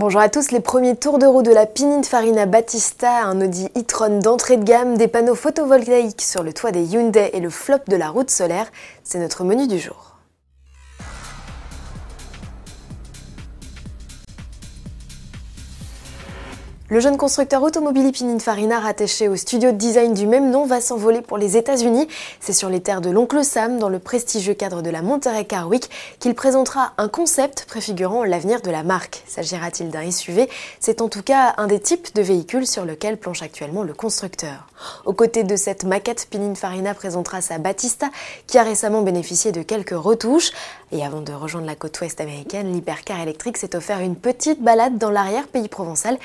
Bonjour à tous, les premiers tours de roue de la Pininfarina Battista, un Audi e-tron d'entrée de gamme, des panneaux photovoltaïques sur le toit des Hyundai et le flop de la route solaire, c'est notre menu du jour. Le jeune constructeur automobile Pininfarina, rattaché au studio de design du même nom, va s'envoler pour les États-Unis. C'est sur les terres de l'oncle Sam, dans le prestigieux cadre de la Monterey Car Week, qu'il présentera un concept préfigurant l'avenir de la marque. S'agira-t-il d'un SUV C'est en tout cas un des types de véhicules sur lequel planche actuellement le constructeur. Aux côtés de cette maquette, Pininfarina présentera sa Battista, qui a récemment bénéficié de quelques retouches. Et avant de rejoindre la côte ouest américaine, l'hypercar électrique s'est offert une petite balade dans l'arrière-pays provençal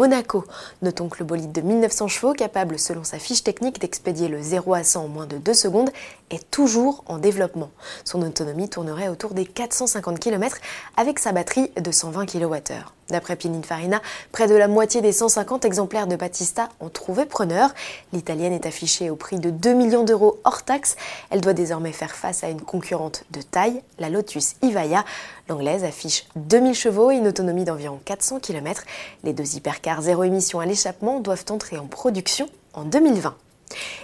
Monaco. Notons que le bolide de 1900 chevaux, capable selon sa fiche technique d'expédier le 0 à 100 en moins de 2 secondes, est toujours en développement. Son autonomie tournerait autour des 450 km avec sa batterie de 120 kWh. D'après Pininfarina, près de la moitié des 150 exemplaires de Battista ont trouvé preneur. L'italienne est affichée au prix de 2 millions d'euros hors taxe. Elle doit désormais faire face à une concurrente de taille, la Lotus Ivaya. L'anglaise affiche 2000 chevaux et une autonomie d'environ 400 km. Les deux hypercars zéro émission à l'échappement doivent entrer en production en 2020.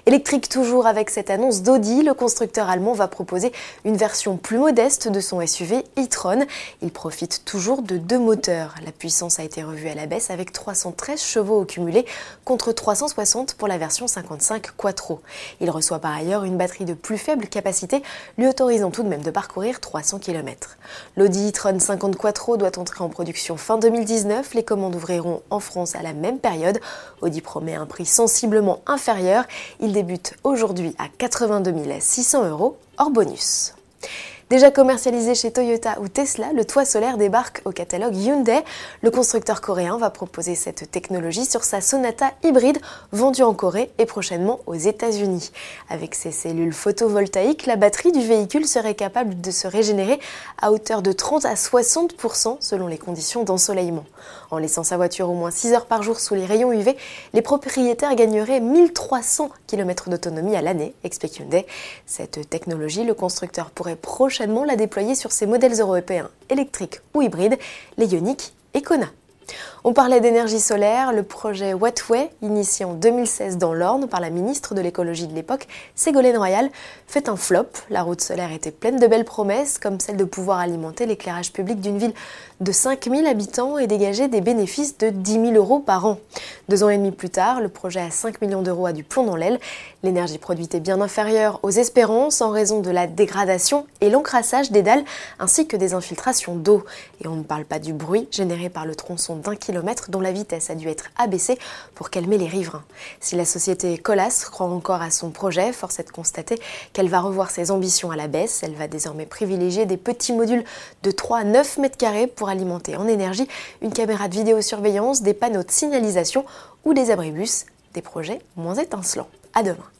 Électrique toujours avec cette annonce d'Audi, le constructeur allemand va proposer une version plus modeste de son SUV e-tron. Il profite toujours de deux moteurs. La puissance a été revue à la baisse avec 313 chevaux au cumulé contre 360 pour la version 55 Quattro. Il reçoit par ailleurs une batterie de plus faible capacité, lui autorisant tout de même de parcourir 300 km. L'Audi e-tron 50 Quattro doit entrer en production fin 2019. Les commandes ouvriront en France à la même période. Audi promet un prix sensiblement inférieur. Débute aujourd'hui à 82 600 euros hors bonus. Déjà commercialisé chez Toyota ou Tesla, le toit solaire débarque au catalogue Hyundai. Le constructeur coréen va proposer cette technologie sur sa Sonata hybride vendue en Corée et prochainement aux États-Unis. Avec ses cellules photovoltaïques, la batterie du véhicule serait capable de se régénérer à hauteur de 30 à 60% selon les conditions d'ensoleillement. En laissant sa voiture au moins 6 heures par jour sous les rayons UV, les propriétaires gagneraient 1300 km d'autonomie à l'année, explique Hyundai. Cette technologie, le constructeur pourrait prochainement la déployer sur ses modèles européens électriques ou hybrides, les Ioniq et Kona. On parlait d'énergie solaire, le projet Wetway, initié en 2016 dans l'Orne par la ministre de l'écologie de l'époque, Ségolène Royal, fait un flop. La route solaire était pleine de belles promesses, comme celle de pouvoir alimenter l'éclairage public d'une ville de 5000 habitants et dégager des bénéfices de 10 000 euros par an. Deux ans et demi plus tard, le projet à 5 millions d'euros a du plomb dans l'aile. L'énergie produite est bien inférieure aux espérances en raison de la dégradation et l'encrassage des dalles ainsi que des infiltrations d'eau. Et on ne parle pas du bruit généré par le tronçon d'un kilomètre dont la vitesse a dû être abaissée pour calmer les riverains. Si la société Colas croit encore à son projet, force est de constater qu'elle va revoir ses ambitions à la baisse. Elle va désormais privilégier des petits modules de 3 à 9 mètres carrés pour alimenter en énergie une caméra de vidéosurveillance, des panneaux de signalisation ou des abribus, des projets moins étincelants. À demain.